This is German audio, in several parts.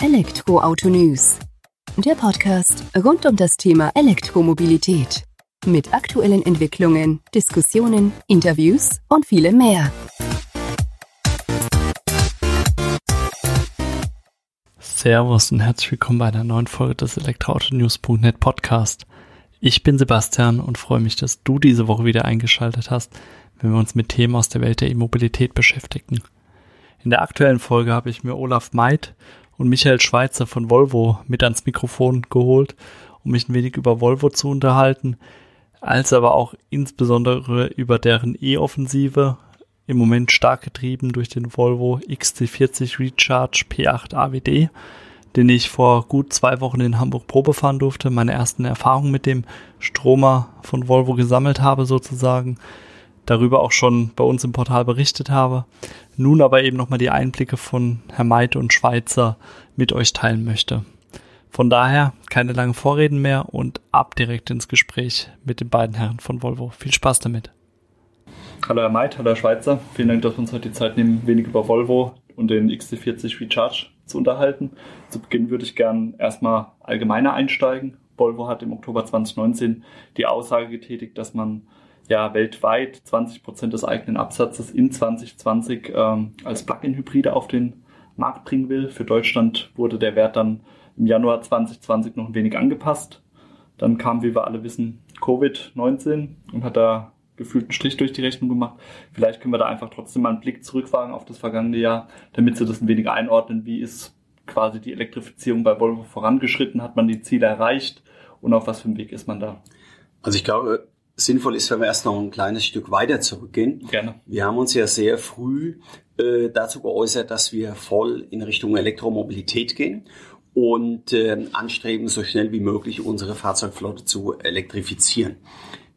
Elektroauto News. Der Podcast rund um das Thema Elektromobilität. Mit aktuellen Entwicklungen, Diskussionen, Interviews und vielem mehr. Servus und herzlich willkommen bei einer neuen Folge des Elektroautonews.net Podcast. Ich bin Sebastian und freue mich, dass du diese Woche wieder eingeschaltet hast, wenn wir uns mit Themen aus der Welt der E-Mobilität beschäftigen. In der aktuellen Folge habe ich mir Olaf Meid und Michael Schweitzer von Volvo mit ans Mikrofon geholt, um mich ein wenig über Volvo zu unterhalten, als aber auch insbesondere über deren E-Offensive, im Moment stark getrieben durch den Volvo XC40 Recharge P8 AWD, den ich vor gut zwei Wochen in Hamburg Probe fahren durfte, meine ersten Erfahrungen mit dem Stromer von Volvo gesammelt habe sozusagen, darüber auch schon bei uns im Portal berichtet habe, nun aber eben nochmal die Einblicke von Herr Meite und Schweizer mit euch teilen möchte. Von daher keine langen Vorreden mehr und ab direkt ins Gespräch mit den beiden Herren von Volvo. Viel Spaß damit. Hallo Herr Meid, hallo Herr Schweizer. Vielen Dank, dass wir uns heute die Zeit nehmen, wenig über Volvo und den XC40 Recharge zu unterhalten. Zu Beginn würde ich gern erstmal allgemeiner einsteigen. Volvo hat im Oktober 2019 die Aussage getätigt, dass man ja weltweit 20 Prozent des eigenen Absatzes in 2020 ähm, als Plug-in-Hybride auf den Markt bringen will. Für Deutschland wurde der Wert dann im Januar 2020 noch ein wenig angepasst. Dann kam, wie wir alle wissen, Covid-19 und hat da gefühlt einen Strich durch die Rechnung gemacht. Vielleicht können wir da einfach trotzdem mal einen Blick zurückwagen auf das vergangene Jahr, damit Sie das ein wenig einordnen. Wie ist quasi die Elektrifizierung bei Volvo vorangeschritten? Hat man die Ziele erreicht? Und auf was für einem Weg ist man da? Also ich glaube, sinnvoll ist, wenn wir erst noch ein kleines Stück weiter zurückgehen. Gerne. Wir haben uns ja sehr früh äh, dazu geäußert, dass wir voll in Richtung Elektromobilität gehen und äh, anstreben, so schnell wie möglich unsere Fahrzeugflotte zu elektrifizieren.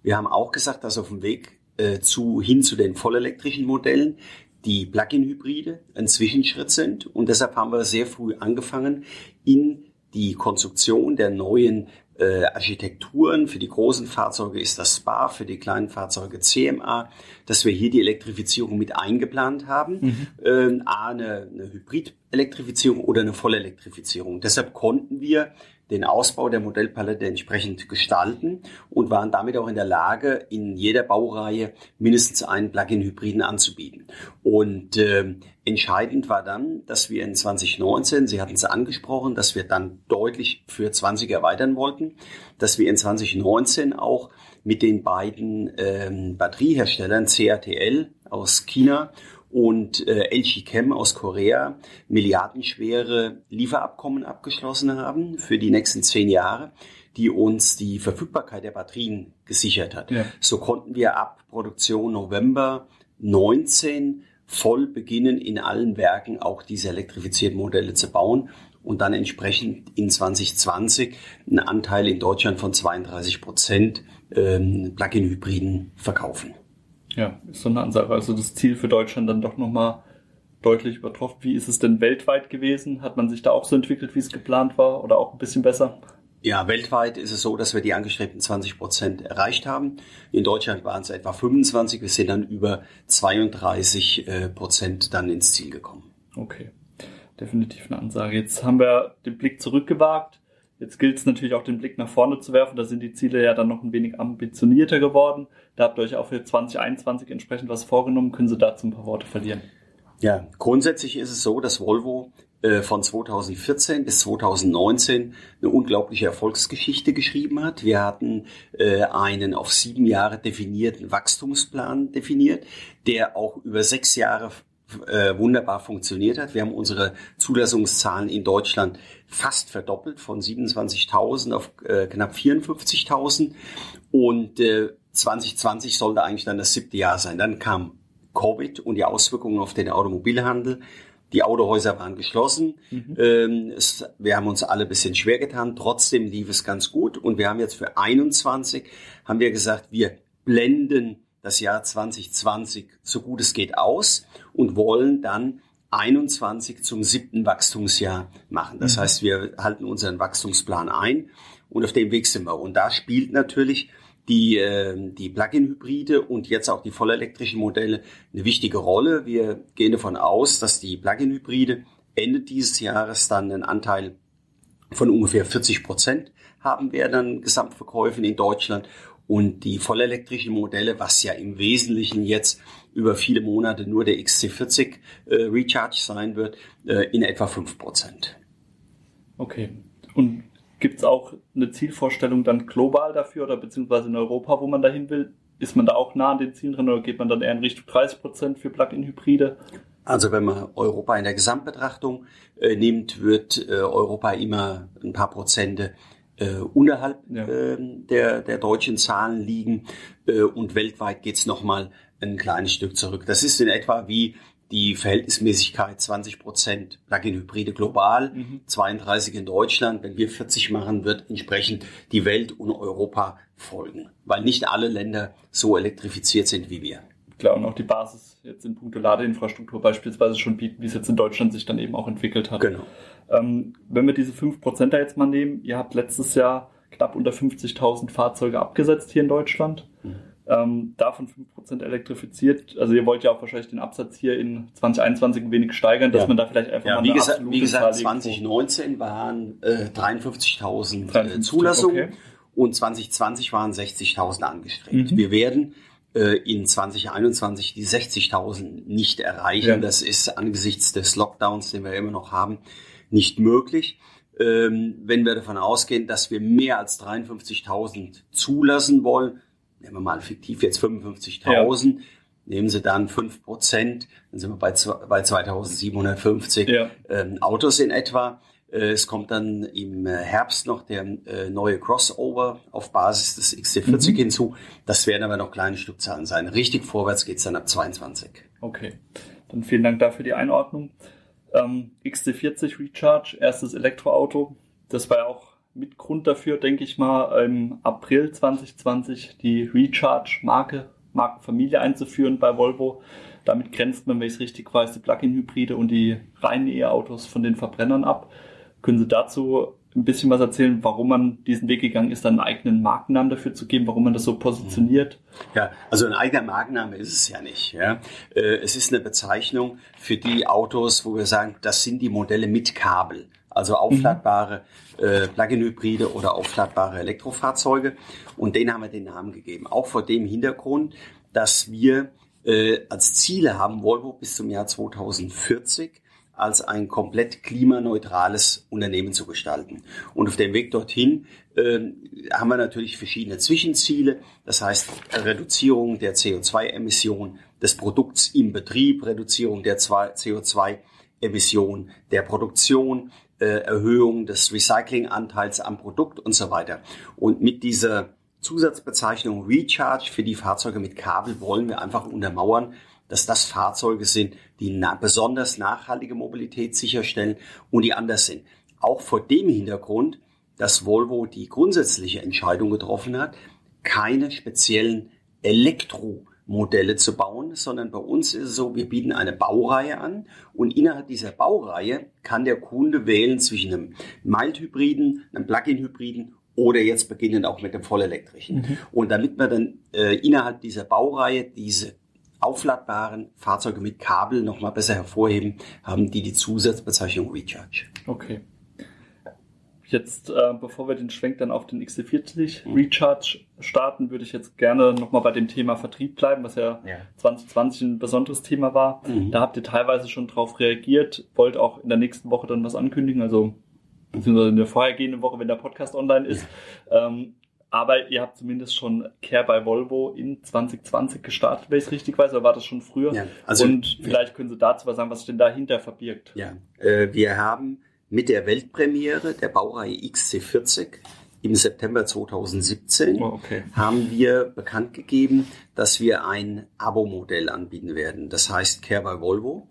Wir haben auch gesagt, dass auf dem Weg äh, zu, hin zu den vollelektrischen Modellen die Plug-in-Hybride ein Zwischenschritt sind. Und deshalb haben wir sehr früh angefangen, in die Konstruktion der neuen äh, Architekturen. Für die großen Fahrzeuge ist das SPA, für die kleinen Fahrzeuge CMA, dass wir hier die Elektrifizierung mit eingeplant haben. Mhm. Ähm, A, eine, eine Hybrid-Elektrifizierung oder eine Vollelektrifizierung. Deshalb konnten wir den Ausbau der Modellpalette entsprechend gestalten und waren damit auch in der Lage, in jeder Baureihe mindestens einen Plug-in-Hybriden anzubieten. Und äh, entscheidend war dann, dass wir in 2019, Sie hatten es angesprochen, dass wir dann deutlich für 20 erweitern wollten, dass wir in 2019 auch mit den beiden ähm, Batterieherstellern CATL aus China und äh, LG Chem aus Korea milliardenschwere Lieferabkommen abgeschlossen haben für die nächsten zehn Jahre, die uns die Verfügbarkeit der Batterien gesichert hat. Ja. So konnten wir ab Produktion November 19 voll beginnen, in allen Werken auch diese elektrifizierten Modelle zu bauen und dann entsprechend in 2020 einen Anteil in Deutschland von 32 Prozent ähm, Plug-in-Hybriden verkaufen. Ja, ist so eine Ansage. Also das Ziel für Deutschland dann doch nochmal deutlich übertroffen. Wie ist es denn weltweit gewesen? Hat man sich da auch so entwickelt, wie es geplant war oder auch ein bisschen besser? Ja, weltweit ist es so, dass wir die angestrebten 20 Prozent erreicht haben. In Deutschland waren es etwa 25. Wir sind dann über 32 äh, Prozent dann ins Ziel gekommen. Okay, definitiv eine Ansage. Jetzt haben wir den Blick zurückgewagt Jetzt gilt es natürlich auch den Blick nach vorne zu werfen. Da sind die Ziele ja dann noch ein wenig ambitionierter geworden. Da habt ihr euch auch für 2021 entsprechend was vorgenommen. Können Sie dazu ein paar Worte verlieren? Ja, grundsätzlich ist es so, dass Volvo äh, von 2014 bis 2019 eine unglaubliche Erfolgsgeschichte geschrieben hat. Wir hatten äh, einen auf sieben Jahre definierten Wachstumsplan definiert, der auch über sechs Jahre äh, wunderbar funktioniert hat. Wir haben unsere Zulassungszahlen in Deutschland fast verdoppelt von 27.000 auf äh, knapp 54.000 und äh, 2020 sollte eigentlich dann das siebte Jahr sein. Dann kam Covid und die Auswirkungen auf den Automobilhandel. Die Autohäuser waren geschlossen. Mhm. Ähm, es, wir haben uns alle ein bisschen schwer getan. Trotzdem lief es ganz gut. Und wir haben jetzt für 21 haben wir gesagt, wir blenden das Jahr 2020 so gut es geht aus und wollen dann 21 zum siebten Wachstumsjahr machen. Das mhm. heißt, wir halten unseren Wachstumsplan ein und auf dem Weg sind wir. Und da spielt natürlich die, äh, die Plug-in-Hybride und jetzt auch die vollelektrischen Modelle eine wichtige Rolle. Wir gehen davon aus, dass die Plug-in-Hybride Ende dieses Jahres dann einen Anteil von ungefähr 40 Prozent haben wir dann Gesamtverkäufen in Deutschland und die vollelektrischen Modelle, was ja im Wesentlichen jetzt über viele Monate nur der XC40 äh, Recharge sein wird, äh, in etwa 5 Prozent. Okay. Und gibt es auch eine Zielvorstellung dann global dafür oder beziehungsweise in Europa, wo man dahin will? Ist man da auch nah an den Zielen drin oder geht man dann eher in Richtung 30 Prozent für Plug-in-Hybride? Also wenn man Europa in der Gesamtbetrachtung äh, nimmt, wird äh, Europa immer ein paar Prozente äh, unterhalb ja. äh, der, der deutschen Zahlen liegen äh, und weltweit geht's es nochmal ein kleines Stück zurück. Das ist in etwa wie die Verhältnismäßigkeit 20 Prozent Plug-in-Hybride global, mhm. 32 in Deutschland. Wenn wir 40 machen, wird entsprechend die Welt und Europa folgen, weil nicht alle Länder so elektrifiziert sind wie wir. Klar, und auch die Basis jetzt in puncto Ladeinfrastruktur beispielsweise schon bieten, wie es jetzt in Deutschland sich dann eben auch entwickelt hat. Genau. Ähm, wenn wir diese 5% da jetzt mal nehmen, ihr habt letztes Jahr knapp unter 50.000 Fahrzeuge abgesetzt hier in Deutschland. Mhm. Ähm, davon 5% elektrifiziert. Also ihr wollt ja auch wahrscheinlich den Absatz hier in 2021 ein wenig steigern, dass ja. man da vielleicht einfach ja, mal wie gesagt, wie gesagt 2019 waren äh, 53.000 53, äh, Zulassungen okay. und 2020 waren 60.000 angestrebt. Mhm. Wir werden in 2021 die 60.000 nicht erreichen. Ja. Das ist angesichts des Lockdowns, den wir immer noch haben, nicht möglich. Ähm, wenn wir davon ausgehen, dass wir mehr als 53.000 zulassen wollen, nehmen wir mal fiktiv jetzt 55.000, ja. nehmen Sie dann 5 Prozent, dann sind wir bei, bei 2.750 ja. ähm, Autos in etwa. Äh, es kommt dann im äh, Herbst noch der äh, neue Crossover auf Basis des XC40 mhm. hinzu. Das werden aber noch kleine Stückzahlen sein. Richtig vorwärts geht's dann ab 22. Okay, dann vielen Dank dafür die Einordnung. Ähm, XC40 Recharge, erstes Elektroauto. Das war ja auch mit Grund dafür, denke ich mal, im April 2020 die Recharge-Marke, Markenfamilie einzuführen bei Volvo. Damit grenzt man, wenn ich es richtig weiß, die Plug-in-Hybride und die reinen E-Autos von den Verbrennern ab. Können Sie dazu ein bisschen was erzählen, warum man diesen Weg gegangen ist, einen eigenen Markennamen dafür zu geben, warum man das so positioniert? Ja, also ein eigener Markenname ist es ja nicht. Ja. Äh, es ist eine Bezeichnung für die Autos, wo wir sagen, das sind die Modelle mit Kabel. Also aufladbare äh, Plug-in-Hybride oder aufladbare Elektrofahrzeuge. Und denen haben wir den Namen gegeben. Auch vor dem Hintergrund, dass wir äh, als Ziele haben, Volvo bis zum Jahr 2040 als ein komplett klimaneutrales Unternehmen zu gestalten. Und auf dem Weg dorthin äh, haben wir natürlich verschiedene Zwischenziele. Das heißt Reduzierung der CO2-Emission des Produkts im Betrieb, Reduzierung der CO2-Emission der Produktion, äh, Erhöhung des Recyclinganteils am Produkt und so weiter. Und mit dieser Zusatzbezeichnung Recharge für die Fahrzeuge mit Kabel wollen wir einfach untermauern, dass das Fahrzeuge sind, die na besonders nachhaltige Mobilität sicherstellen und die anders sind. Auch vor dem Hintergrund, dass Volvo die grundsätzliche Entscheidung getroffen hat, keine speziellen Elektromodelle zu bauen, sondern bei uns ist es so, wir bieten eine Baureihe an und innerhalb dieser Baureihe kann der Kunde wählen zwischen einem Mild-Hybriden, einem Plug-in-Hybriden oder jetzt beginnend auch mit dem vollelektrischen. Mhm. Und damit wir dann äh, innerhalb dieser Baureihe diese aufladbaren Fahrzeuge mit Kabel nochmal besser hervorheben, haben die die Zusatzbezeichnung Recharge. Okay. Jetzt, äh, bevor wir den Schwenk dann auf den XC40 mhm. Recharge starten, würde ich jetzt gerne nochmal bei dem Thema Vertrieb bleiben, was ja, ja. 2020 ein besonderes Thema war. Mhm. Da habt ihr teilweise schon drauf reagiert, wollt auch in der nächsten Woche dann was ankündigen, also beziehungsweise in der vorhergehenden Woche, wenn der Podcast online ist. Ja. Ähm, aber ihr habt zumindest schon Care bei Volvo in 2020 gestartet, wenn ich es richtig weiß, oder war das schon früher? Ja, also Und vielleicht können Sie dazu was sagen, was sich denn dahinter verbirgt. Ja, äh, wir haben mit der Weltpremiere der Baureihe XC40 im September 2017 oh, okay. haben wir bekannt gegeben, dass wir ein Abo-Modell anbieten werden. Das heißt Care by Volvo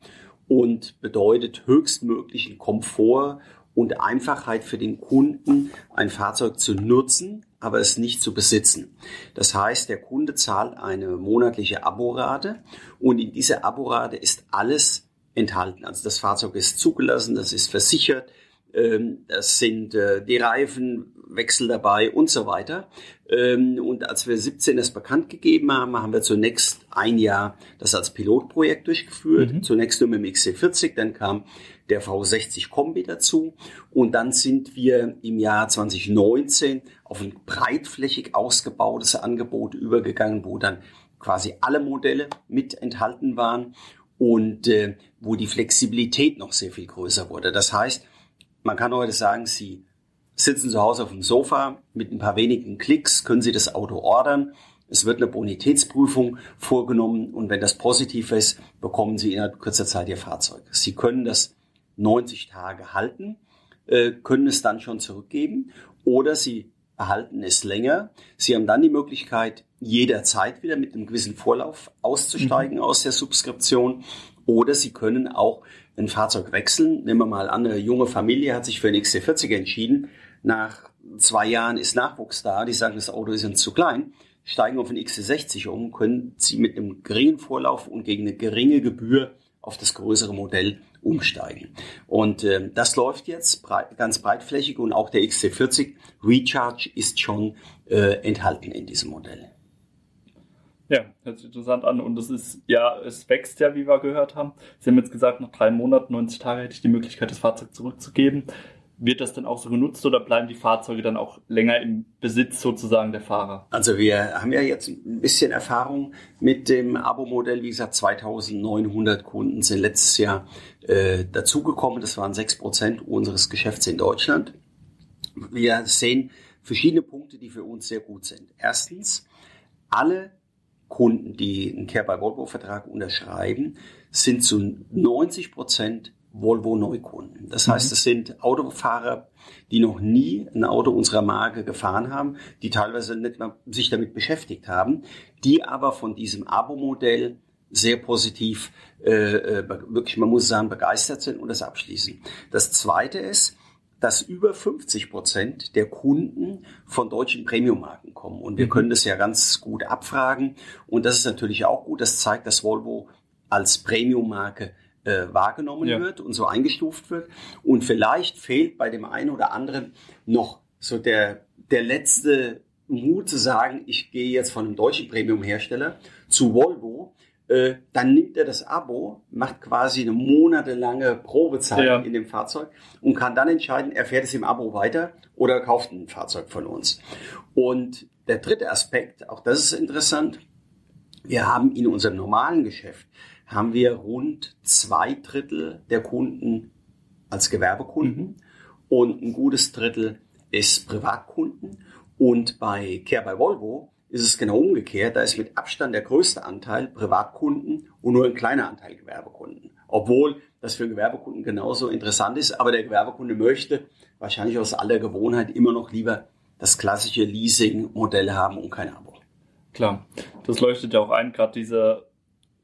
und bedeutet höchstmöglichen Komfort und Einfachheit für den Kunden, ein Fahrzeug zu nutzen, aber es nicht zu besitzen. Das heißt, der Kunde zahlt eine monatliche Aborate und in dieser Aborate ist alles enthalten. Also das Fahrzeug ist zugelassen, das ist versichert, ähm, es sind äh, die Reifenwechsel dabei und so weiter. Ähm, und als wir 17 das bekannt gegeben haben, haben wir zunächst ein Jahr das als Pilotprojekt durchgeführt. Mhm. Zunächst nur mit dem XC40, dann kam der V60 Kombi dazu. Und dann sind wir im Jahr 2019 auf ein breitflächig ausgebautes Angebot übergegangen, wo dann quasi alle Modelle mit enthalten waren und äh, wo die Flexibilität noch sehr viel größer wurde. Das heißt, man kann heute sagen, Sie sitzen zu Hause auf dem Sofa mit ein paar wenigen Klicks, können Sie das Auto ordern. Es wird eine Bonitätsprüfung vorgenommen und wenn das positiv ist, bekommen Sie innerhalb kurzer Zeit Ihr Fahrzeug. Sie können das 90 Tage halten, äh, können es dann schon zurückgeben oder Sie erhalten es länger. Sie haben dann die Möglichkeit, jederzeit wieder mit einem gewissen Vorlauf auszusteigen mhm. aus der Subskription oder Sie können auch ein Fahrzeug wechseln. Nehmen wir mal an, eine junge Familie hat sich für ein XC40 entschieden. Nach zwei Jahren ist Nachwuchs da. Die sagen, das Auto ist uns zu klein. Steigen auf ein XC60 um, können Sie mit einem geringen Vorlauf und gegen eine geringe Gebühr auf das größere Modell umsteigen. Und äh, das läuft jetzt breit, ganz breitflächig und auch der XC40 Recharge ist schon äh, enthalten in diesem Modell. Ja, hört sich interessant an. Und es ist, ja, es wächst ja, wie wir gehört haben. Sie haben jetzt gesagt, nach drei Monaten, 90 Tage hätte ich die Möglichkeit, das Fahrzeug zurückzugeben. Wird das dann auch so genutzt oder bleiben die Fahrzeuge dann auch länger im Besitz sozusagen der Fahrer? Also wir haben ja jetzt ein bisschen Erfahrung mit dem Abo-Modell. Wie gesagt, 2900 Kunden sind letztes Jahr äh, dazugekommen. Das waren sechs Prozent unseres Geschäfts in Deutschland. Wir sehen verschiedene Punkte, die für uns sehr gut sind. Erstens, alle Kunden, die einen Care by Volvo Vertrag unterschreiben, sind zu 90 Prozent Volvo Neukunden. Das heißt, mhm. es sind Autofahrer, die noch nie ein Auto unserer Marke gefahren haben, die teilweise nicht mal sich damit beschäftigt haben, die aber von diesem Abo-Modell sehr positiv, äh, äh wirklich, man muss sagen, begeistert sind und das abschließen. Das Zweite ist, dass über 50 Prozent der Kunden von deutschen Premium-Marken kommen. Und wir mhm. können das ja ganz gut abfragen. Und das ist natürlich auch gut. Das zeigt, dass Volvo als Premium-Marke äh, wahrgenommen ja. wird und so eingestuft wird. Und vielleicht fehlt bei dem einen oder anderen noch so der, der letzte Mut zu sagen, ich gehe jetzt von einem deutschen Premium-Hersteller zu Volvo äh, dann nimmt er das Abo, macht quasi eine monatelange Probezeit ja. in dem Fahrzeug und kann dann entscheiden, er fährt es im Abo weiter oder kauft ein Fahrzeug von uns. Und der dritte Aspekt, auch das ist interessant, wir haben in unserem normalen Geschäft, haben wir rund zwei Drittel der Kunden als Gewerbekunden mhm. und ein gutes Drittel ist Privatkunden. Und bei Care by Volvo ist es genau umgekehrt. Da ist mit Abstand der größte Anteil Privatkunden und nur ein kleiner Anteil Gewerbekunden. Obwohl das für Gewerbekunden genauso interessant ist, aber der Gewerbekunde möchte wahrscheinlich aus aller Gewohnheit immer noch lieber das klassische Leasing-Modell haben und kein Abo. Klar, das leuchtet ja auch ein, gerade diese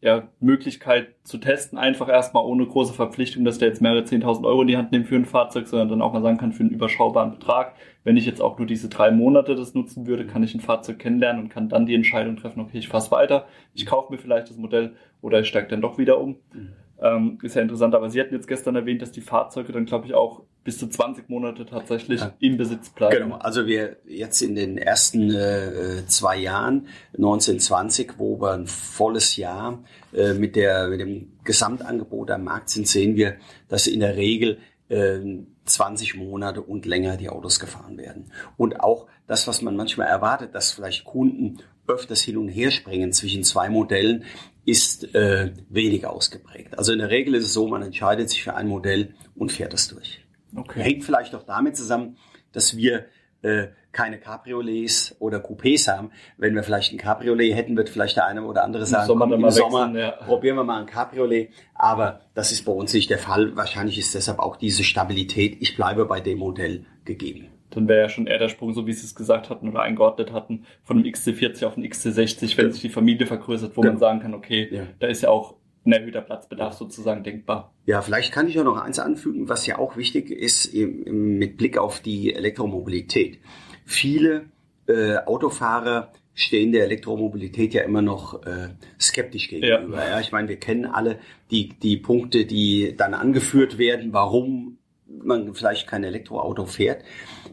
ja, Möglichkeit zu testen, einfach erstmal ohne große Verpflichtung, dass der jetzt mehrere 10.000 Euro in die Hand nimmt für ein Fahrzeug, sondern dann auch mal sagen kann, für einen überschaubaren Betrag. Wenn ich jetzt auch nur diese drei Monate das nutzen würde, kann ich ein Fahrzeug kennenlernen und kann dann die Entscheidung treffen, okay, ich fasse weiter, ich kaufe mir vielleicht das Modell oder ich steige dann doch wieder um. Mhm. Ähm, ist ja interessant, aber Sie hatten jetzt gestern erwähnt, dass die Fahrzeuge dann, glaube ich, auch bis zu 20 Monate tatsächlich ja. im Besitz bleiben. Genau, also wir jetzt in den ersten äh, zwei Jahren, 1920, wo wir ein volles Jahr äh, mit, der, mit dem Gesamtangebot am Markt sind, sehen wir, dass in der Regel äh, 20 Monate und länger die Autos gefahren werden. Und auch das, was man manchmal erwartet, dass vielleicht Kunden öfters hin und her springen zwischen zwei Modellen, ist äh, wenig ausgeprägt. Also in der Regel ist es so, man entscheidet sich für ein Modell und fährt es durch. Okay. Hängt vielleicht auch damit zusammen, dass wir äh, keine Cabriolets oder Coupés haben. Wenn wir vielleicht ein Cabriolet hätten, wird vielleicht der eine oder andere sagen, Sommer komm, im Sommer wechseln, ja. probieren wir mal ein Cabriolet. Aber das ist bei uns nicht der Fall. Wahrscheinlich ist deshalb auch diese Stabilität, ich bleibe bei dem Modell gegeben dann wäre ja schon eher der Sprung, so wie Sie es gesagt hatten oder eingeordnet hatten, von einem XC40 auf ein XC60, wenn ja. sich die Familie vergrößert, wo ja. man sagen kann, okay, da ist ja auch ein erhöhter Platzbedarf sozusagen denkbar. Ja, vielleicht kann ich auch noch eins anfügen, was ja auch wichtig ist mit Blick auf die Elektromobilität. Viele äh, Autofahrer stehen der Elektromobilität ja immer noch äh, skeptisch gegenüber. Ja. ja. ich meine, wir kennen alle die, die Punkte, die dann angeführt werden, warum man vielleicht kein Elektroauto fährt,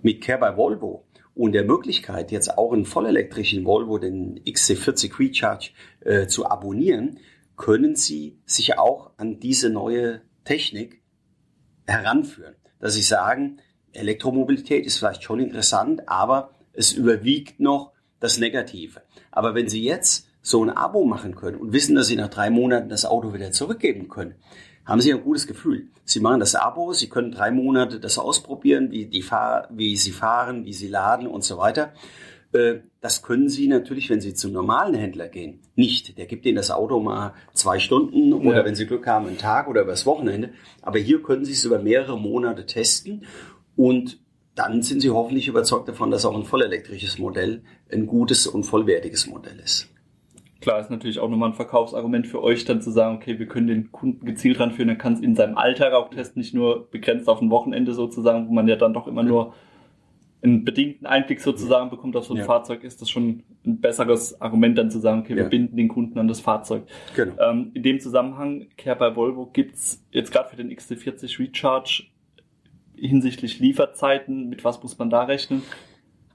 mit Care by Volvo und der Möglichkeit, jetzt auch einen vollelektrischen Volvo, den XC40 Recharge, äh, zu abonnieren, können Sie sich auch an diese neue Technik heranführen. Dass Sie sagen, Elektromobilität ist vielleicht schon interessant, aber es überwiegt noch das Negative. Aber wenn Sie jetzt so ein Abo machen können und wissen, dass Sie nach drei Monaten das Auto wieder zurückgeben können, haben Sie ein gutes Gefühl. Sie machen das Abo, Sie können drei Monate das ausprobieren, wie, die Fahr wie Sie fahren, wie Sie laden und so weiter. Äh, das können Sie natürlich, wenn Sie zum normalen Händler gehen, nicht. Der gibt Ihnen das Auto mal zwei Stunden oder ja. wenn Sie Glück haben, einen Tag oder übers Wochenende. Aber hier können Sie es über mehrere Monate testen und dann sind Sie hoffentlich überzeugt davon, dass auch ein vollelektrisches Modell ein gutes und vollwertiges Modell ist. Klar, ist natürlich auch nochmal ein Verkaufsargument für euch, dann zu sagen, okay, wir können den Kunden gezielt ranführen, er kann es in seinem Alltag auch testen, nicht nur begrenzt auf ein Wochenende sozusagen, wo man ja dann doch immer nur einen bedingten Einblick sozusagen bekommt auf so ein ja. Fahrzeug, ist das schon ein besseres Argument dann zu sagen, okay, wir ja. binden den Kunden an das Fahrzeug. Genau. Ähm, in dem Zusammenhang, Care bei Volvo, gibt's jetzt gerade für den XC40 Recharge hinsichtlich Lieferzeiten, mit was muss man da rechnen?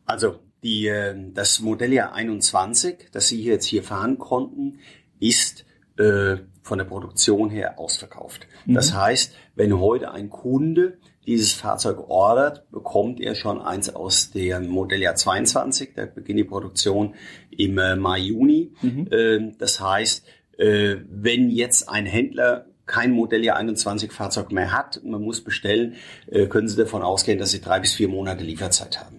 Also die, ähm, das Modelljahr 21, das Sie jetzt hier fahren konnten, ist äh, von der Produktion her ausverkauft. Mhm. Das heißt, wenn heute ein Kunde dieses Fahrzeug ordert, bekommt er schon eins aus dem Modelljahr 22. Da beginnt die Produktion im äh, Mai, Juni. Mhm. Äh, das heißt, äh, wenn jetzt ein Händler kein Modelljahr 21 Fahrzeug mehr hat, man muss bestellen, äh, können Sie davon ausgehen, dass Sie drei bis vier Monate Lieferzeit haben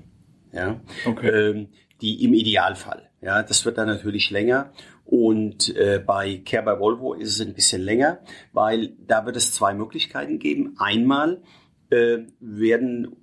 ja, okay. ähm, die im Idealfall. Ja, das wird dann natürlich länger. Und äh, bei Care by Volvo ist es ein bisschen länger, weil da wird es zwei Möglichkeiten geben. Einmal äh, werden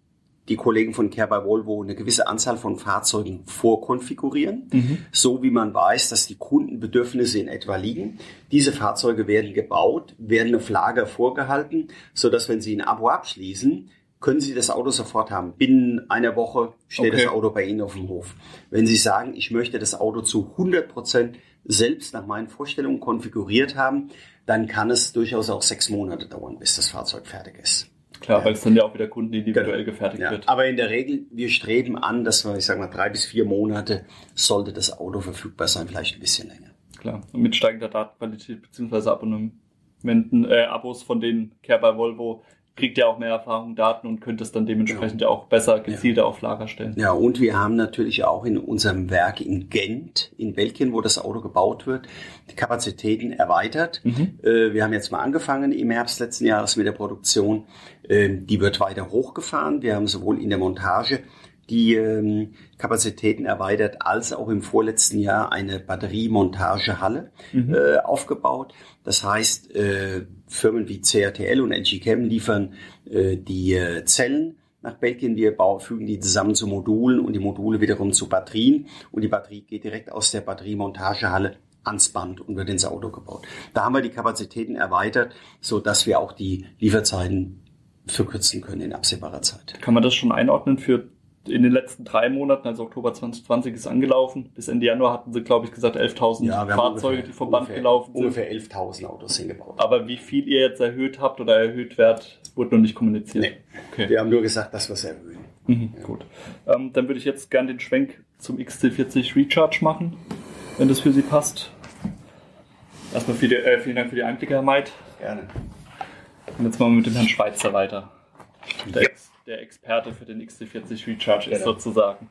die Kollegen von Care by Volvo eine gewisse Anzahl von Fahrzeugen vorkonfigurieren, mhm. so wie man weiß, dass die Kundenbedürfnisse in etwa liegen. Diese Fahrzeuge werden gebaut, werden auf Lager vorgehalten, so dass wenn Sie ein Abo abschließen, können Sie das Auto sofort haben. Binnen einer Woche steht okay. das Auto bei Ihnen auf dem Hof. Wenn Sie sagen, ich möchte das Auto zu 100 Prozent selbst nach meinen Vorstellungen konfiguriert haben, dann kann es durchaus auch sechs Monate dauern, bis das Fahrzeug fertig ist. Klar, weil es dann ja auch wieder Kunden individuell genau. gefertigt ja. wird. Aber in der Regel, wir streben an, dass wir, ich sage mal, drei bis vier Monate sollte das Auto verfügbar sein, vielleicht ein bisschen länger. Klar, und mit steigender Datenqualität beziehungsweise Abonnementen, äh, Abos von den Care by Volvo kriegt ja auch mehr Erfahrung, Daten und könnte es dann dementsprechend ja, auch besser gezielter ja. auf Lager stellen. Ja, und wir haben natürlich auch in unserem Werk in Gent, in Belgien, wo das Auto gebaut wird, die Kapazitäten erweitert. Mhm. Äh, wir haben jetzt mal angefangen im Herbst letzten Jahres mit der Produktion. Ähm, die wird weiter hochgefahren. Wir haben sowohl in der Montage die ähm, Kapazitäten erweitert, als auch im vorletzten Jahr eine Batteriemontagehalle mhm. äh, aufgebaut. Das heißt, äh, Firmen wie CRTL und LG Chem liefern äh, die äh, Zellen nach Belgien. Wir bauen, fügen die zusammen zu Modulen und die Module wiederum zu Batterien. Und die Batterie geht direkt aus der Batteriemontagehalle ans Band und wird ins Auto gebaut. Da haben wir die Kapazitäten erweitert, so dass wir auch die Lieferzeiten verkürzen können in absehbarer Zeit. Kann man das schon einordnen für in den letzten drei Monaten, also Oktober 2020 ist angelaufen. Bis Ende Jahr hatten sie, glaube ich, gesagt 11.000 ja, Fahrzeuge, ungefähr, die vom Band gelaufen sind. Ungefähr 11.000 Autos hingebaut. Aber wie viel ihr jetzt erhöht habt oder erhöht werdet, wurde noch nicht kommuniziert. Nee. Okay. Wir haben nur gesagt, dass wir es erhöhen. Mhm, ja. Gut. Ähm, dann würde ich jetzt gerne den Schwenk zum XC40 Recharge machen, wenn das für Sie passt. Erstmal die, äh, vielen Dank für die Einblicke, Herr Meid. Gerne. Und jetzt machen wir mit dem Herrn Schweizer weiter. Der ja der Experte für den XT40 Recharge ist genau. sozusagen.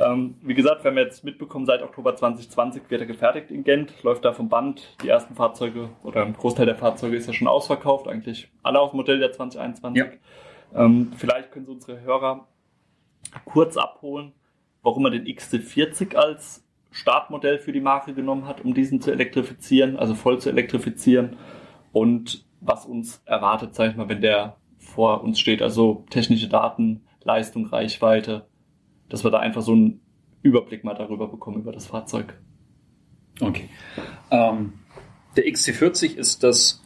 Ähm, wie gesagt, wir haben jetzt mitbekommen, seit Oktober 2020 wird er gefertigt in Gent, läuft da vom Band. Die ersten Fahrzeuge oder ein Großteil der Fahrzeuge ist ja schon ausverkauft, eigentlich alle auf dem Modell der 2021. Ja. Ähm, vielleicht können Sie unsere Hörer kurz abholen, warum man den XT40 als Startmodell für die Marke genommen hat, um diesen zu elektrifizieren, also voll zu elektrifizieren und was uns erwartet, sag ich mal, wenn der vor uns steht, also technische Daten, Leistung, Reichweite, dass wir da einfach so einen Überblick mal darüber bekommen, über das Fahrzeug. Okay. Ähm, der XC40 ist das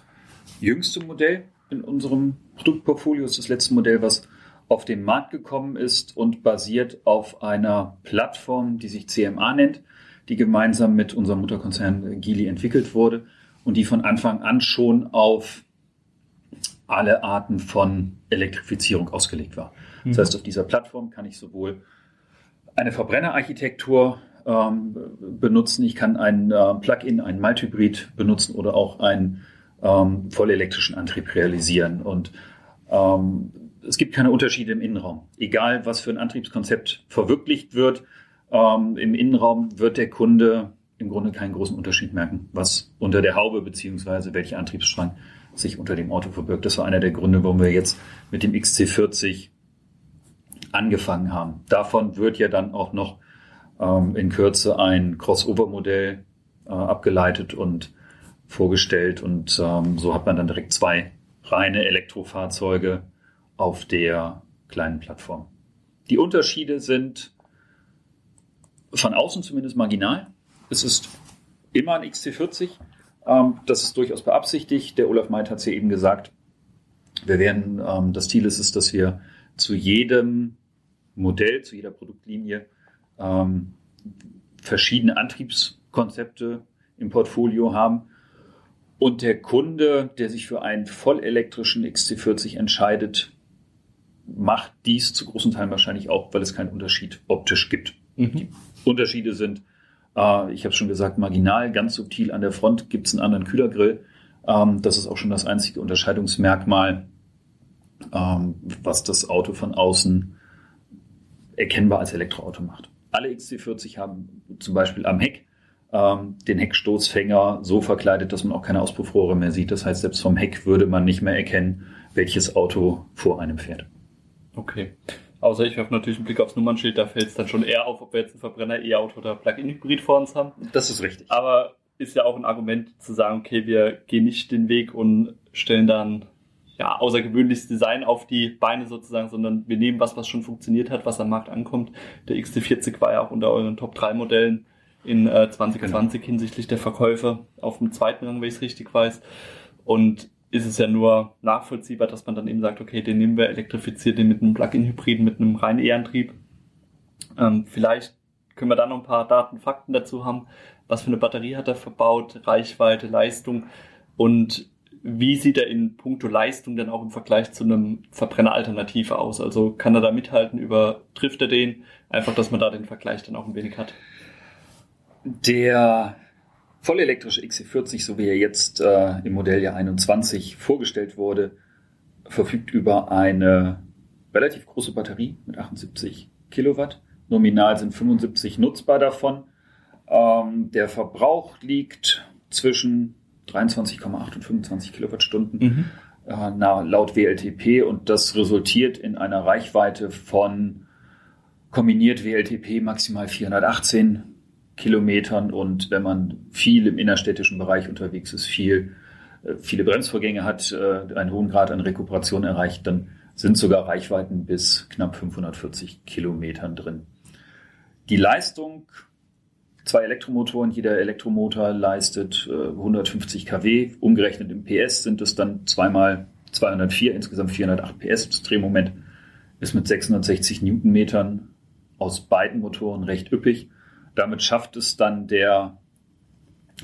jüngste Modell in unserem Produktportfolio, ist das letzte Modell, was auf den Markt gekommen ist und basiert auf einer Plattform, die sich CMA nennt, die gemeinsam mit unserem Mutterkonzern Geely entwickelt wurde und die von Anfang an schon auf alle Arten von Elektrifizierung ausgelegt war. Mhm. Das heißt, auf dieser Plattform kann ich sowohl eine Verbrennerarchitektur ähm, benutzen, ich kann ein äh, Plug-in, ein Multihybrid benutzen oder auch einen ähm, vollelektrischen Antrieb realisieren. Und ähm, es gibt keine Unterschiede im Innenraum. Egal, was für ein Antriebskonzept verwirklicht wird, ähm, im Innenraum wird der Kunde im Grunde keinen großen Unterschied merken, was unter der Haube beziehungsweise welcher Antriebsstrang sich unter dem Auto verbirgt. Das war einer der Gründe, warum wir jetzt mit dem XC40 angefangen haben. Davon wird ja dann auch noch ähm, in Kürze ein Crossover-Modell äh, abgeleitet und vorgestellt. Und ähm, so hat man dann direkt zwei reine Elektrofahrzeuge auf der kleinen Plattform. Die Unterschiede sind von außen zumindest marginal. Es ist immer ein XC40. Ähm, das ist durchaus beabsichtigt. Der Olaf Meid hat es ja eben gesagt. Wir werden, ähm, das Ziel ist es, dass wir zu jedem Modell, zu jeder Produktlinie ähm, verschiedene Antriebskonzepte im Portfolio haben. Und der Kunde, der sich für einen vollelektrischen XC40 entscheidet, macht dies zu großen Teilen wahrscheinlich auch, weil es keinen Unterschied optisch gibt. Mhm. Die Unterschiede sind, äh, ich habe schon gesagt, marginal, ganz subtil an der Front gibt es einen anderen Kühlergrill. Ähm, das ist auch schon das einzige Unterscheidungsmerkmal, ähm, was das Auto von außen erkennbar als Elektroauto macht. Alle XC40 haben zum Beispiel am Heck ähm, den Heckstoßfänger so verkleidet, dass man auch keine Auspuffrohre mehr sieht. Das heißt, selbst vom Heck würde man nicht mehr erkennen, welches Auto vor einem fährt. Okay. Außer ich werfe natürlich einen Blick aufs Nummernschild, da fällt es dann schon eher auf, ob wir jetzt einen Verbrenner, E-Auto oder Plug-in-Hybrid vor uns haben. Das ist richtig. Aber ist ja auch ein Argument zu sagen, okay, wir gehen nicht den Weg und stellen dann ja, außergewöhnliches Design auf die Beine sozusagen, sondern wir nehmen was, was schon funktioniert hat, was am Markt ankommt. Der XT40 war ja auch unter euren Top 3 Modellen in äh, 2020 genau. hinsichtlich der Verkäufe auf dem zweiten Rang, wenn ich es richtig weiß. Und ist es ja nur nachvollziehbar, dass man dann eben sagt, okay, den nehmen wir, elektrifiziert den mit einem Plug-in-Hybriden, mit einem reinen E-Antrieb. Ähm, vielleicht können wir da noch ein paar Daten, Fakten dazu haben. Was für eine Batterie hat er verbaut, Reichweite, Leistung und wie sieht er in puncto Leistung denn auch im Vergleich zu einem Verbrenner-Alternative aus? Also kann er da mithalten, übertrifft er den? Einfach, dass man da den Vergleich dann auch ein wenig hat. Der vollelektrische XC40, so wie er jetzt äh, im Modelljahr 21 vorgestellt wurde, verfügt über eine relativ große Batterie mit 78 Kilowatt. Nominal sind 75 nutzbar davon. Ähm, der Verbrauch liegt zwischen 23,8 und 25 Kilowattstunden mhm. äh, na, laut WLTP und das resultiert in einer Reichweite von kombiniert WLTP maximal 418 Kilometern und wenn man viel im innerstädtischen Bereich unterwegs ist, viel, äh, viele Bremsvorgänge hat, äh, einen hohen Grad an Rekuperation erreicht, dann sind sogar Reichweiten bis knapp 540 Kilometern drin. Die Leistung, zwei Elektromotoren, jeder Elektromotor leistet 150 kW, umgerechnet im PS sind es dann zweimal 204, insgesamt 408 PS. Das Drehmoment ist mit 660 Newtonmetern aus beiden Motoren recht üppig. Damit schafft es dann der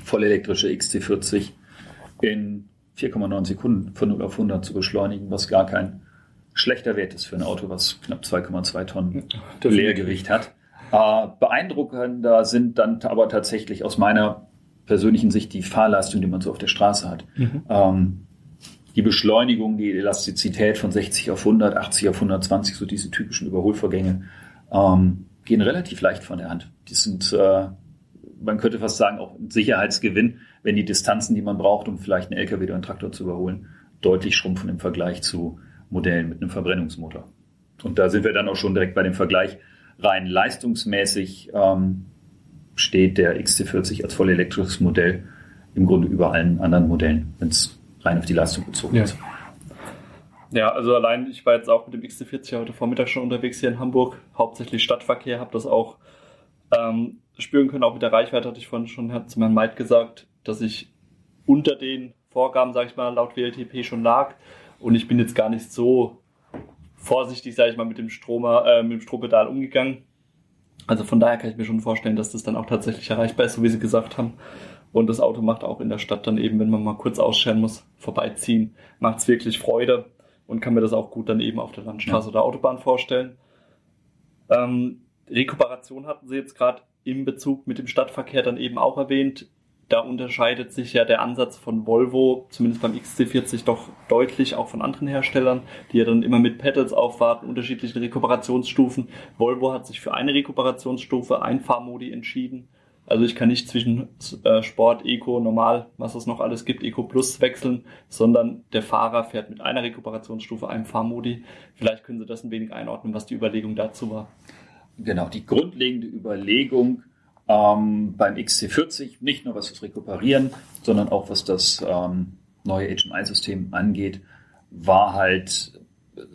vollelektrische XC40 in 4,9 Sekunden von 0 auf 100 zu beschleunigen, was gar kein schlechter Wert ist für ein Auto, was knapp 2,2 Tonnen Leergewicht hat. Äh, beeindruckender sind dann aber tatsächlich aus meiner persönlichen Sicht die Fahrleistung, die man so auf der Straße hat. Mhm. Ähm, die Beschleunigung, die Elastizität von 60 auf 100, 80 auf 120, so diese typischen Überholvorgänge, ähm, gehen relativ leicht von der Hand. Die sind, äh, man könnte fast sagen, auch ein Sicherheitsgewinn, wenn die Distanzen, die man braucht, um vielleicht einen LKW oder einen Traktor zu überholen, deutlich schrumpfen im Vergleich zu Modellen mit einem Verbrennungsmotor. Und da sind wir dann auch schon direkt bei dem Vergleich. Rein leistungsmäßig ähm, steht der XC40 als vollelektrisches Modell im Grunde über allen anderen Modellen, wenn es rein auf die Leistung bezogen ja. ist. Ja, also allein, ich war jetzt auch mit dem XC40 heute Vormittag schon unterwegs hier in Hamburg, hauptsächlich Stadtverkehr, habe das auch ähm, spüren können, auch mit der Reichweite hatte ich vorhin schon zu Herrn Meid gesagt, dass ich unter den Vorgaben, sage ich mal, laut WLTP schon lag und ich bin jetzt gar nicht so vorsichtig, sage ich mal, mit dem Stromer, äh, mit dem Strompedal umgegangen. Also von daher kann ich mir schon vorstellen, dass das dann auch tatsächlich erreichbar ist, so wie Sie gesagt haben. Und das Auto macht auch in der Stadt dann eben, wenn man mal kurz ausscheren muss, vorbeiziehen, macht es wirklich Freude und kann mir das auch gut dann eben auf der Landstraße ja. oder Autobahn vorstellen. Ähm, Rekuperation hatten Sie jetzt gerade im Bezug mit dem Stadtverkehr dann eben auch erwähnt. Da unterscheidet sich ja der Ansatz von Volvo, zumindest beim XC40, doch deutlich auch von anderen Herstellern, die ja dann immer mit Pedals aufwarten, unterschiedlichen Rekuperationsstufen. Volvo hat sich für eine Rekuperationsstufe, ein Fahrmodi entschieden. Also ich kann nicht zwischen äh, Sport, Eco, Normal, was es noch alles gibt, Eco Plus wechseln, sondern der Fahrer fährt mit einer Rekuperationsstufe, einem Fahrmodi. Vielleicht können Sie das ein wenig einordnen, was die Überlegung dazu war. Genau, die grundlegende Überlegung ähm, beim XC40, nicht nur was das Rekuperieren, sondern auch was das ähm, neue HMI-System angeht, war halt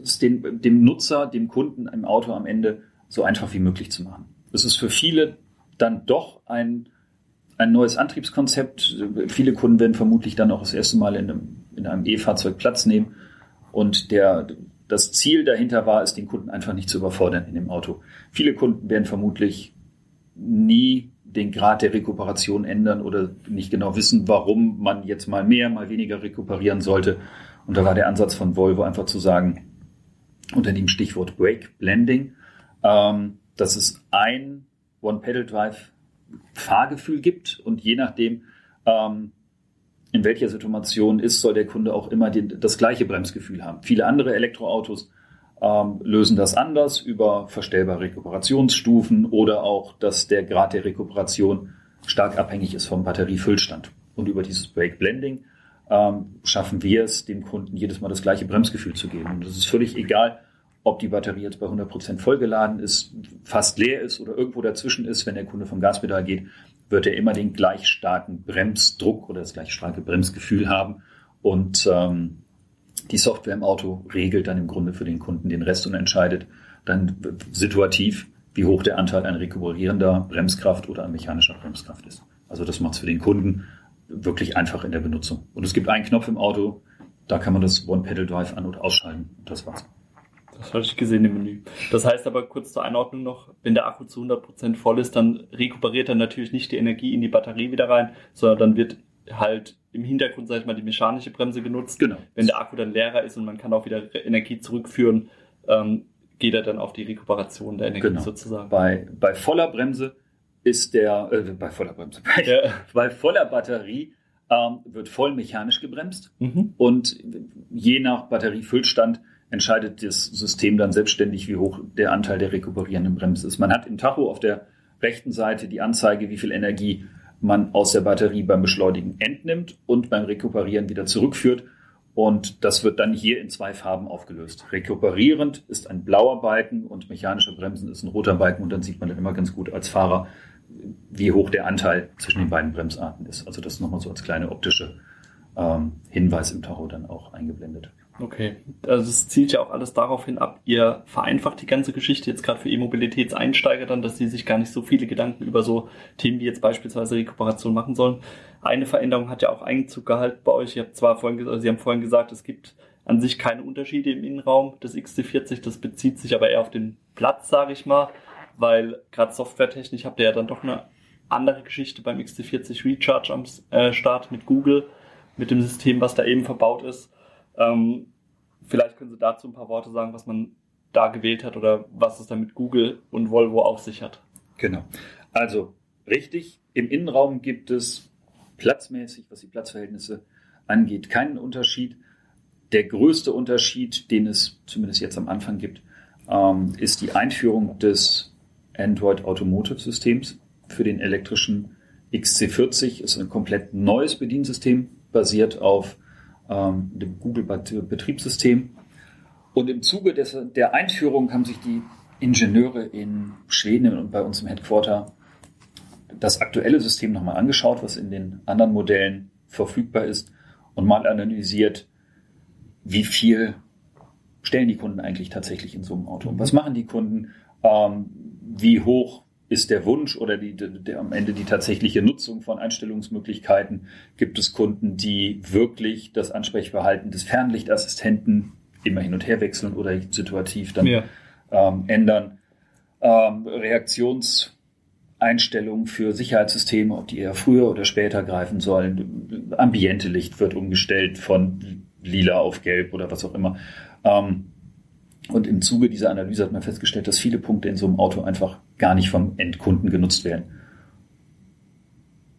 es dem, dem Nutzer, dem Kunden im Auto am Ende so einfach wie möglich zu machen. Es ist für viele dann doch ein, ein neues Antriebskonzept. Viele Kunden werden vermutlich dann auch das erste Mal in einem, in einem E-Fahrzeug Platz nehmen. Und der, das Ziel dahinter war es, den Kunden einfach nicht zu überfordern in dem Auto. Viele Kunden werden vermutlich nie den Grad der Rekuperation ändern oder nicht genau wissen, warum man jetzt mal mehr, mal weniger rekuperieren sollte. Und da war der Ansatz von Volvo einfach zu sagen, unter dem Stichwort Brake Blending, ähm, dass es ein One-Pedal-Drive Fahrgefühl gibt und je nachdem, ähm, in welcher Situation ist, soll der Kunde auch immer die, das gleiche Bremsgefühl haben. Viele andere Elektroautos ähm, lösen das anders über verstellbare Rekuperationsstufen oder auch, dass der Grad der Rekuperation stark abhängig ist vom Batteriefüllstand. Und über dieses Brake Blending ähm, schaffen wir es, dem Kunden jedes Mal das gleiche Bremsgefühl zu geben. Und es ist völlig egal, ob die Batterie jetzt bei 100% vollgeladen ist, fast leer ist oder irgendwo dazwischen ist, wenn der Kunde vom Gaspedal geht, wird er immer den gleich starken Bremsdruck oder das gleich starke Bremsgefühl haben. Und ähm, die Software im Auto regelt dann im Grunde für den Kunden den Rest und entscheidet dann situativ, wie hoch der Anteil an rekuperierender Bremskraft oder an mechanischer Bremskraft ist. Also das macht es für den Kunden wirklich einfach in der Benutzung. Und es gibt einen Knopf im Auto, da kann man das One-Pedal-Drive an- und ausschalten. Das war's. Das hatte ich gesehen im Menü. Das heißt aber kurz zur Einordnung noch, wenn der Akku zu 100% voll ist, dann rekuperiert er natürlich nicht die Energie in die Batterie wieder rein, sondern dann wird halt im Hintergrund, sag ich mal, die mechanische Bremse genutzt. Genau. Wenn der Akku dann leerer ist und man kann auch wieder Energie zurückführen, ähm, geht er dann auf die Rekuperation der Energie genau. sozusagen. Bei, bei voller Bremse ist der, äh, bei voller Bremse, bei, ja. bei voller Batterie ähm, wird voll mechanisch gebremst mhm. und je nach Batteriefüllstand entscheidet das System dann selbstständig, wie hoch der Anteil der rekuperierenden Bremse ist. Man hat im Tacho auf der rechten Seite die Anzeige, wie viel Energie man aus der Batterie beim Beschleunigen entnimmt und beim Rekuperieren wieder zurückführt. Und das wird dann hier in zwei Farben aufgelöst. Rekuperierend ist ein blauer Balken und mechanische Bremsen ist ein roter Balken. Und dann sieht man dann immer ganz gut als Fahrer, wie hoch der Anteil zwischen den beiden Bremsarten ist. Also das nochmal so als kleine optische ähm, Hinweis im Tacho dann auch eingeblendet. Okay, also es zielt ja auch alles darauf hin ab, ihr vereinfacht die ganze Geschichte jetzt gerade für E-Mobilitätseinsteiger dann, dass sie sich gar nicht so viele Gedanken über so Themen wie jetzt beispielsweise Rekuperation machen sollen. Eine Veränderung hat ja auch Einzug gehalten bei euch. Ihr habt zwar vorhin, also Sie haben vorhin gesagt, es gibt an sich keine Unterschiede im Innenraum des XC40, das bezieht sich aber eher auf den Platz, sage ich mal, weil gerade softwaretechnisch habt ihr ja dann doch eine andere Geschichte beim XC40 Recharge am äh, Start mit Google, mit dem System, was da eben verbaut ist. Ähm, vielleicht können Sie dazu ein paar Worte sagen, was man da gewählt hat oder was es da mit Google und Volvo auf sich hat. Genau. Also richtig, im Innenraum gibt es platzmäßig, was die Platzverhältnisse angeht, keinen Unterschied. Der größte Unterschied, den es zumindest jetzt am Anfang gibt, ähm, ist die Einführung des Android Automotive Systems für den elektrischen XC40. Ist ein komplett neues Bediensystem, basiert auf ähm, dem Google-Betriebssystem. Und im Zuge des, der Einführung haben sich die Ingenieure in Schweden und bei uns im Headquarter das aktuelle System nochmal angeschaut, was in den anderen Modellen verfügbar ist und mal analysiert, wie viel stellen die Kunden eigentlich tatsächlich in so einem Auto? Was machen die Kunden? Ähm, wie hoch ist der Wunsch oder die, der, am Ende die tatsächliche Nutzung von Einstellungsmöglichkeiten? Gibt es Kunden, die wirklich das Ansprechverhalten des Fernlichtassistenten immer hin und her wechseln oder situativ dann ja. ähm, ändern? Ähm, Reaktionsanzeigen Einstellungen für Sicherheitssysteme, ob die eher früher oder später greifen sollen. Ambiente Licht wird umgestellt von lila auf gelb oder was auch immer. Ähm, und im Zuge dieser Analyse hat man festgestellt, dass viele Punkte in so einem Auto einfach gar nicht vom Endkunden genutzt werden.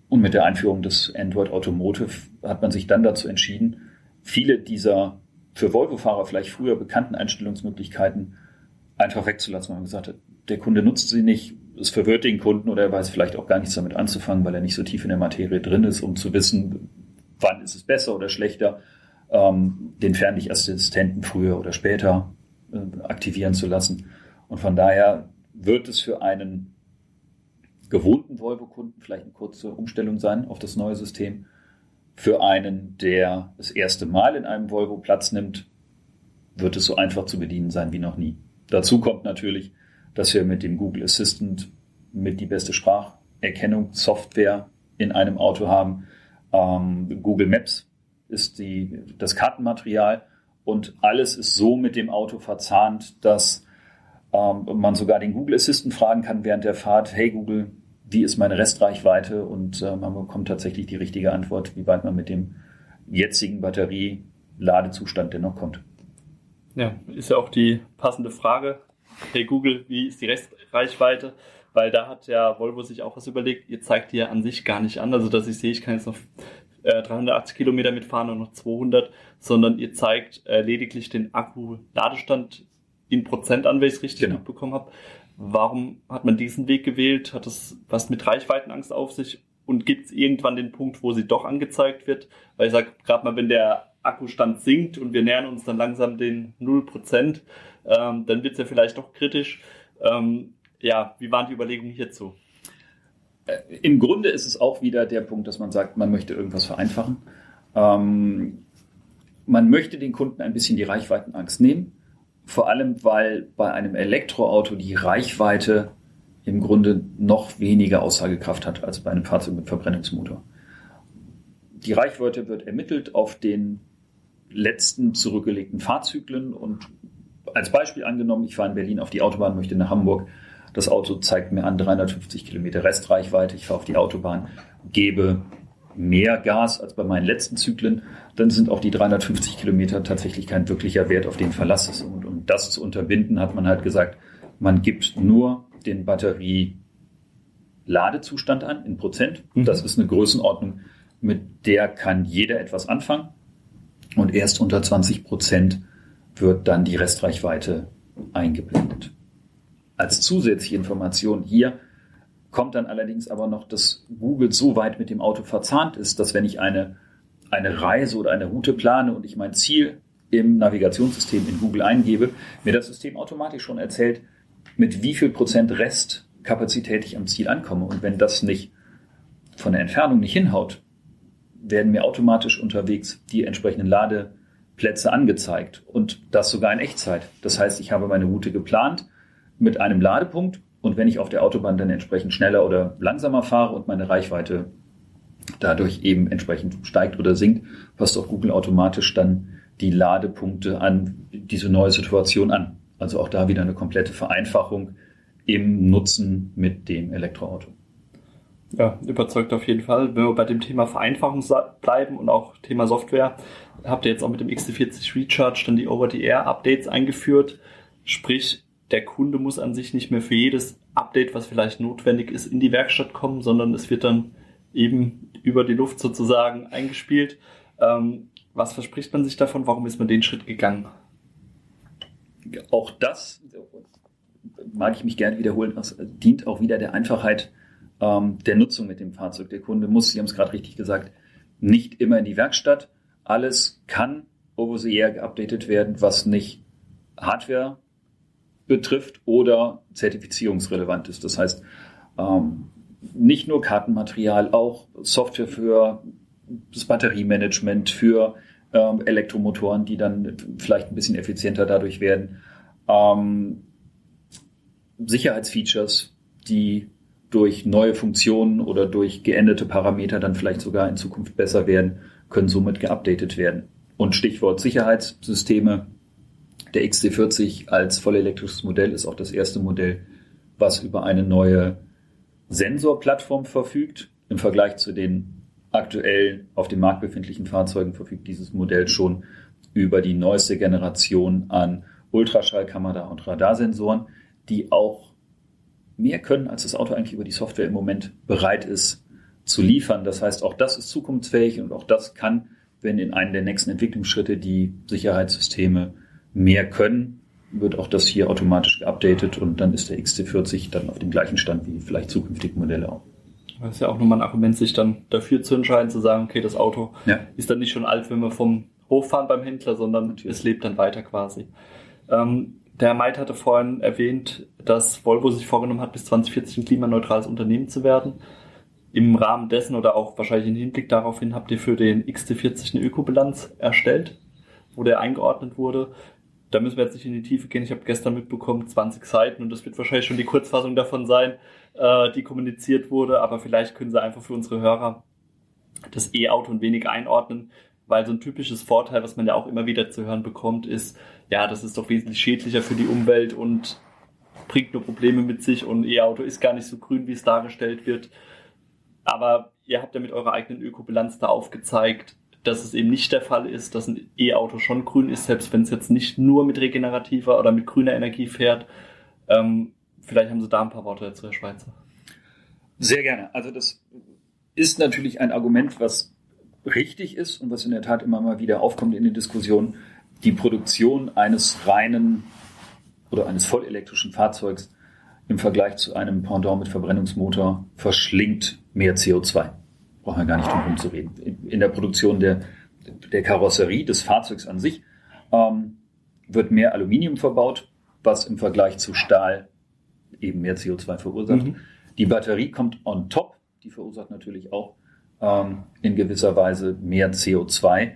Und mit der Einführung des Android Automotive hat man sich dann dazu entschieden, viele dieser für Volvo-Fahrer vielleicht früher bekannten Einstellungsmöglichkeiten einfach wegzulassen. Man hat gesagt, der Kunde nutzt sie nicht, es verwirrt den Kunden oder er weiß vielleicht auch gar nichts damit anzufangen, weil er nicht so tief in der Materie drin ist, um zu wissen, wann ist es besser oder schlechter, ähm, den Fernlichtassistenten früher oder später aktivieren zu lassen. Und von daher wird es für einen gewohnten Volvo-Kunden vielleicht eine kurze Umstellung sein auf das neue System. Für einen, der das erste Mal in einem Volvo Platz nimmt, wird es so einfach zu bedienen sein wie noch nie. Dazu kommt natürlich, dass wir mit dem Google Assistant mit die beste Spracherkennungssoftware in einem Auto haben. Ähm, Google Maps ist die, das Kartenmaterial und alles ist so mit dem Auto verzahnt, dass ähm, man sogar den Google Assistant fragen kann während der Fahrt, hey Google, wie ist meine Restreichweite? Und äh, man bekommt tatsächlich die richtige Antwort, wie weit man mit dem jetzigen Batterie-Ladezustand denn noch kommt. Ja, ist ja auch die passende Frage. Hey Google, wie ist die Restreichweite? Weil da hat ja Volvo sich auch was überlegt. Ihr zeigt die ja an sich gar nicht an. Also, dass ich sehe, ich kann jetzt noch äh, 380 Kilometer mitfahren und noch 200, sondern ihr zeigt äh, lediglich den Akku-Ladestand in Prozent an, wenn ich es richtig genau. mitbekommen habe. Warum hat man diesen Weg gewählt? Hat es was mit Reichweitenangst auf sich? Und gibt es irgendwann den Punkt, wo sie doch angezeigt wird? Weil ich sage, gerade mal, wenn der Akkustand sinkt und wir nähern uns dann langsam den 0%, ähm, dann wird es ja vielleicht doch kritisch. Ähm, ja, wie waren die Überlegungen hierzu? Äh, Im Grunde ist es auch wieder der Punkt, dass man sagt, man möchte irgendwas vereinfachen. Ähm, man möchte den Kunden ein bisschen die Reichweitenangst nehmen. Vor allem, weil bei einem Elektroauto die Reichweite im Grunde noch weniger Aussagekraft hat als bei einem Fahrzeug mit Verbrennungsmotor. Die Reichweite wird ermittelt auf den letzten zurückgelegten Fahrzyklen und als Beispiel angenommen, ich fahre in Berlin auf die Autobahn, möchte nach Hamburg. Das Auto zeigt mir an 350 Kilometer Restreichweite. Ich fahre auf die Autobahn, gebe mehr Gas als bei meinen letzten Zyklen, dann sind auch die 350 Kilometer tatsächlich kein wirklicher Wert, auf den Verlass ist. Und um das zu unterbinden, hat man halt gesagt, man gibt nur den Batterie-Ladezustand an in Prozent. Mhm. Das ist eine Größenordnung, mit der kann jeder etwas anfangen. Und erst unter 20 Prozent wird dann die Restreichweite eingeblendet. Als zusätzliche Information hier kommt dann allerdings aber noch, dass Google so weit mit dem Auto verzahnt ist, dass wenn ich eine, eine Reise oder eine Route plane und ich mein Ziel im Navigationssystem in Google eingebe, mir das System automatisch schon erzählt, mit wie viel Prozent Restkapazität ich am Ziel ankomme. Und wenn das nicht von der Entfernung nicht hinhaut, werden mir automatisch unterwegs die entsprechenden Ladeplätze angezeigt und das sogar in Echtzeit. Das heißt, ich habe meine Route geplant mit einem Ladepunkt und wenn ich auf der Autobahn dann entsprechend schneller oder langsamer fahre und meine Reichweite dadurch eben entsprechend steigt oder sinkt, passt auch Google automatisch dann die Ladepunkte an diese neue Situation an. Also auch da wieder eine komplette Vereinfachung im Nutzen mit dem Elektroauto. Ja, überzeugt auf jeden Fall. Wenn wir bei dem Thema Vereinfachung bleiben und auch Thema Software, habt ihr jetzt auch mit dem XT40 Recharge dann die Over-the-Air-Updates eingeführt. Sprich, der Kunde muss an sich nicht mehr für jedes Update, was vielleicht notwendig ist, in die Werkstatt kommen, sondern es wird dann eben über die Luft sozusagen eingespielt. Ähm, was verspricht man sich davon? Warum ist man den Schritt gegangen? Auch das mag ich mich gerne wiederholen. Das dient auch wieder der Einfachheit ähm, der Nutzung mit dem Fahrzeug. Der Kunde muss, Sie haben es gerade richtig gesagt, nicht immer in die Werkstatt. Alles kann over the air geupdatet werden, was nicht Hardware betrifft oder zertifizierungsrelevant ist. Das heißt, ähm, nicht nur Kartenmaterial, auch Software für das Batteriemanagement, für ähm, Elektromotoren, die dann vielleicht ein bisschen effizienter dadurch werden. Ähm, Sicherheitsfeatures, die durch neue Funktionen oder durch geänderte Parameter dann vielleicht sogar in Zukunft besser werden, können somit geupdatet werden. Und Stichwort Sicherheitssysteme, der XT40 als vollelektrisches Modell ist auch das erste Modell, was über eine neue Sensorplattform verfügt. Im Vergleich zu den aktuell auf dem Markt befindlichen Fahrzeugen verfügt dieses Modell schon über die neueste Generation an Ultraschallkamera und Radarsensoren, die auch mehr können, als das Auto eigentlich über die Software im Moment bereit ist zu liefern. Das heißt, auch das ist zukunftsfähig und auch das kann, wenn in einem der nächsten Entwicklungsschritte die Sicherheitssysteme mehr können, wird auch das hier automatisch geupdatet und dann ist der XT40 dann auf dem gleichen Stand wie vielleicht zukünftige Modelle auch. Das ist ja auch nochmal ein Argument, sich dann dafür zu entscheiden, zu sagen, okay, das Auto ja. ist dann nicht schon alt, wenn wir vom Hof fahren beim Händler, sondern es lebt dann weiter quasi. Ähm, der Maid hatte vorhin erwähnt, dass Volvo sich vorgenommen hat, bis 2040 ein klimaneutrales Unternehmen zu werden. Im Rahmen dessen oder auch wahrscheinlich im Hinblick daraufhin habt ihr für den XT40 eine Ökobilanz erstellt, wo der eingeordnet wurde da müssen wir jetzt nicht in die Tiefe gehen. Ich habe gestern mitbekommen, 20 Seiten und das wird wahrscheinlich schon die Kurzfassung davon sein, äh, die kommuniziert wurde. Aber vielleicht können Sie einfach für unsere Hörer das E-Auto ein wenig einordnen, weil so ein typisches Vorteil, was man ja auch immer wieder zu hören bekommt, ist, ja, das ist doch wesentlich schädlicher für die Umwelt und bringt nur Probleme mit sich und E-Auto ist gar nicht so grün, wie es dargestellt wird. Aber ihr habt ja mit eurer eigenen Ökobilanz da aufgezeigt, dass es eben nicht der Fall ist, dass ein E-Auto schon grün ist, selbst wenn es jetzt nicht nur mit regenerativer oder mit grüner Energie fährt. Ähm, vielleicht haben Sie da ein paar Worte dazu, Herr Schweizer. Sehr gerne. Also das ist natürlich ein Argument, was richtig ist und was in der Tat immer mal wieder aufkommt in den Diskussionen. Die Produktion eines reinen oder eines vollelektrischen Fahrzeugs im Vergleich zu einem Pendant mit Verbrennungsmotor verschlingt mehr CO2 brauchen wir gar nicht drum herum zu reden. In der Produktion der, der Karosserie, des Fahrzeugs an sich, ähm, wird mehr Aluminium verbaut, was im Vergleich zu Stahl eben mehr CO2 verursacht. Mhm. Die Batterie kommt on top, die verursacht natürlich auch ähm, in gewisser Weise mehr CO2.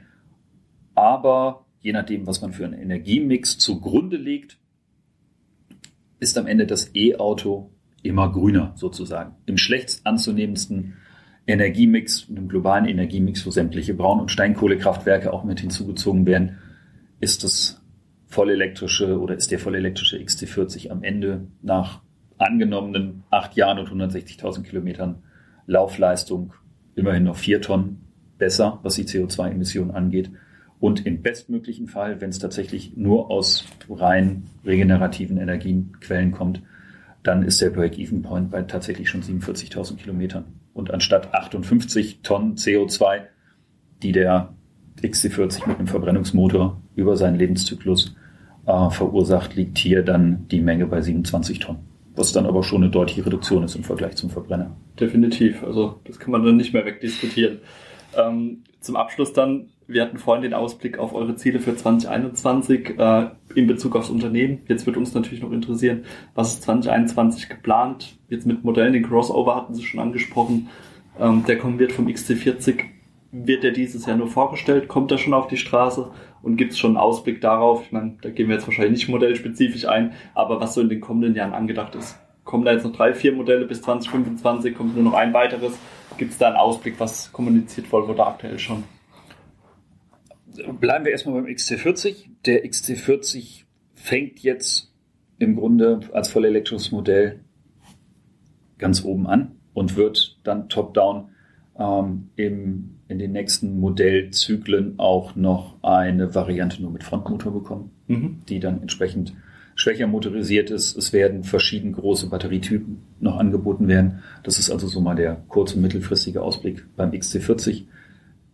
Aber je nachdem, was man für einen Energiemix zugrunde legt, ist am Ende das E-Auto immer grüner sozusagen. Im schlechtst anzunehmendsten Energiemix, einem globalen Energiemix, wo sämtliche Braun- und Steinkohlekraftwerke auch mit hinzugezogen werden, ist das vollelektrische oder ist der vollelektrische XT40 am Ende nach angenommenen acht Jahren und 160.000 Kilometern Laufleistung immerhin noch vier Tonnen besser, was die CO2-Emissionen angeht. Und im bestmöglichen Fall, wenn es tatsächlich nur aus rein regenerativen Energienquellen kommt, dann ist der Break-Even-Point bei tatsächlich schon 47.000 Kilometern. Und anstatt 58 Tonnen CO2, die der XC40 mit einem Verbrennungsmotor über seinen Lebenszyklus äh, verursacht, liegt hier dann die Menge bei 27 Tonnen. Was dann aber schon eine deutliche Reduktion ist im Vergleich zum Verbrenner. Definitiv. Also das kann man dann nicht mehr wegdiskutieren. Ähm, zum Abschluss dann, wir hatten vorhin den Ausblick auf eure Ziele für 2021 äh, in Bezug aufs Unternehmen. Jetzt wird uns natürlich noch interessieren, was ist 2021 geplant? Jetzt mit Modellen, den Crossover hatten Sie schon angesprochen. Ähm, der kommen wird vom XC40. Wird der dieses Jahr nur vorgestellt? Kommt er schon auf die Straße? Und gibt es schon einen Ausblick darauf? Ich meine, da gehen wir jetzt wahrscheinlich nicht modellspezifisch ein, aber was so in den kommenden Jahren angedacht ist. Kommen da jetzt noch drei, vier Modelle bis 2025? Kommt nur noch ein weiteres? Gibt es da einen Ausblick? Was kommuniziert Volvo da aktuell schon? Bleiben wir erstmal beim XC40. Der XC40 fängt jetzt im Grunde als vollelektrisches Modell ganz oben an und wird dann top-down ähm, im, in den nächsten Modellzyklen auch noch eine Variante nur mit Frontmotor bekommen, mhm. die dann entsprechend schwächer motorisiert ist. Es werden verschiedene große Batterietypen noch angeboten werden. Das ist also so mal der kurz- und mittelfristige Ausblick beim XC40.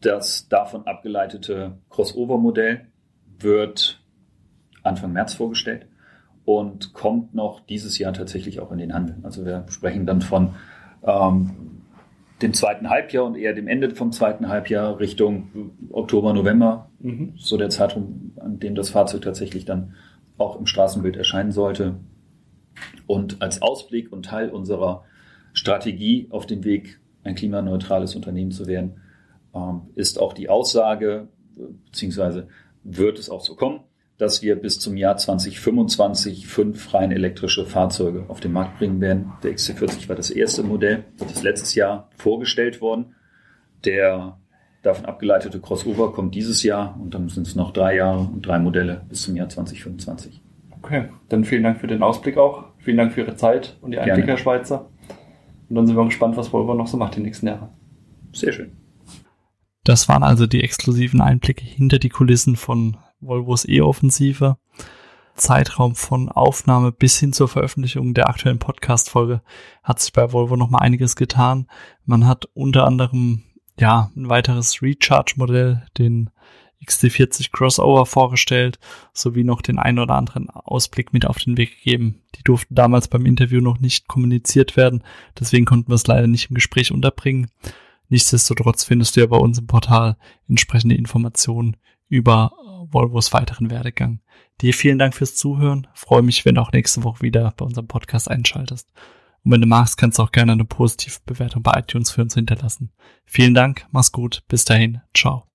Das davon abgeleitete Crossover-Modell wird Anfang März vorgestellt und kommt noch dieses Jahr tatsächlich auch in den Handel. Also wir sprechen dann von ähm, dem zweiten Halbjahr und eher dem Ende vom zweiten Halbjahr Richtung Oktober, November, mhm. so der Zeitraum, an dem das Fahrzeug tatsächlich dann auch im Straßenbild erscheinen sollte. Und als Ausblick und Teil unserer Strategie auf dem Weg, ein klimaneutrales Unternehmen zu werden, ist auch die Aussage, beziehungsweise wird es auch so kommen, dass wir bis zum Jahr 2025 fünf rein elektrische Fahrzeuge auf den Markt bringen werden. Der XC40 war das erste Modell, das ist letztes Jahr vorgestellt worden. Der davon abgeleitete Crossover kommt dieses Jahr und dann sind es noch drei Jahre und drei Modelle bis zum Jahr 2025. Okay, dann vielen Dank für den Ausblick auch. Vielen Dank für Ihre Zeit und die Einblicke, Herr Schweizer. Und dann sind wir gespannt, was Volvo noch so macht die nächsten Jahre. Sehr schön. Das waren also die exklusiven Einblicke hinter die Kulissen von Volvos E-Offensive. Zeitraum von Aufnahme bis hin zur Veröffentlichung der aktuellen Podcast-Folge hat sich bei Volvo noch mal einiges getan. Man hat unter anderem ja ein weiteres Recharge-Modell, den XT40 Crossover vorgestellt, sowie noch den einen oder anderen Ausblick mit auf den Weg gegeben. Die durften damals beim Interview noch nicht kommuniziert werden, deswegen konnten wir es leider nicht im Gespräch unterbringen. Nichtsdestotrotz findest du ja bei uns im Portal entsprechende Informationen über Volvos weiteren Werdegang. Dir vielen Dank fürs Zuhören. Freue mich, wenn du auch nächste Woche wieder bei unserem Podcast einschaltest. Und wenn du magst, kannst du auch gerne eine positive Bewertung bei iTunes für uns hinterlassen. Vielen Dank, mach's gut, bis dahin, ciao.